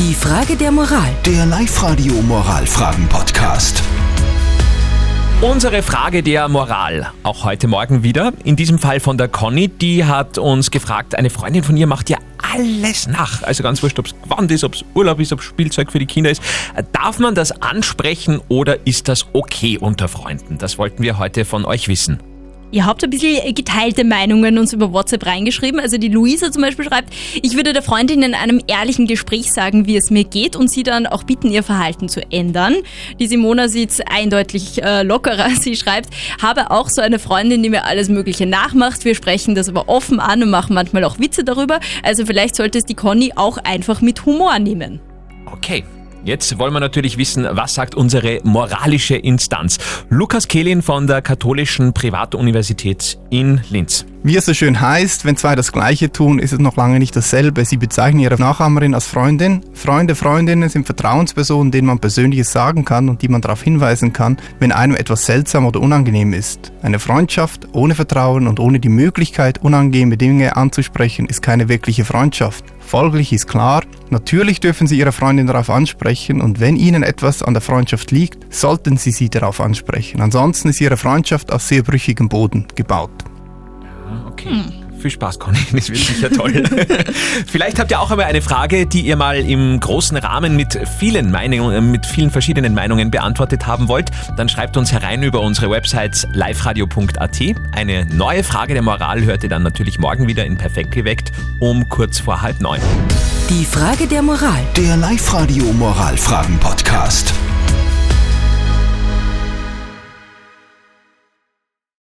Die Frage der Moral. Der Live-Radio Moralfragen-Podcast. Unsere Frage der Moral. Auch heute Morgen wieder. In diesem Fall von der Conny. Die hat uns gefragt, eine Freundin von ihr macht ja alles nach. Also ganz wurscht, ob es Gewand ist, ob es Urlaub ist, ob es Spielzeug für die Kinder ist. Darf man das ansprechen oder ist das okay unter Freunden? Das wollten wir heute von euch wissen. Ihr habt ein bisschen geteilte Meinungen uns über WhatsApp reingeschrieben. Also die Luisa zum Beispiel schreibt, ich würde der Freundin in einem ehrlichen Gespräch sagen, wie es mir geht und sie dann auch bitten, ihr Verhalten zu ändern. Die Simona sieht eindeutig äh, lockerer. Sie schreibt, habe auch so eine Freundin, die mir alles Mögliche nachmacht. Wir sprechen das aber offen an und machen manchmal auch Witze darüber. Also vielleicht sollte es die Conny auch einfach mit Humor nehmen. Okay, Jetzt wollen wir natürlich wissen, was sagt unsere moralische Instanz. Lukas Kehlin von der Katholischen Privatuniversität in Linz. Wie es so schön heißt, wenn zwei das Gleiche tun, ist es noch lange nicht dasselbe. Sie bezeichnen ihre Nachahmerin als Freundin. Freunde, Freundinnen sind Vertrauenspersonen, denen man Persönliches sagen kann und die man darauf hinweisen kann, wenn einem etwas seltsam oder unangenehm ist. Eine Freundschaft ohne Vertrauen und ohne die Möglichkeit, unangenehme Dinge anzusprechen, ist keine wirkliche Freundschaft. Folglich ist klar, natürlich dürfen Sie Ihre Freundin darauf ansprechen und wenn Ihnen etwas an der Freundschaft liegt, sollten Sie sie darauf ansprechen. Ansonsten ist Ihre Freundschaft auf sehr brüchigem Boden gebaut. Okay. Hm. Viel Spaß, Conny. Das wird sicher toll. Vielleicht habt ihr auch einmal eine Frage, die ihr mal im großen Rahmen mit vielen Meinungen, mit vielen verschiedenen Meinungen beantwortet haben wollt. Dann schreibt uns herein über unsere Website liveradio.at. Eine neue Frage der Moral hört ihr dann natürlich morgen wieder in Perfekt geweckt um kurz vor halb neun. Die Frage der Moral. Der Live-Radio Moralfragen-Podcast.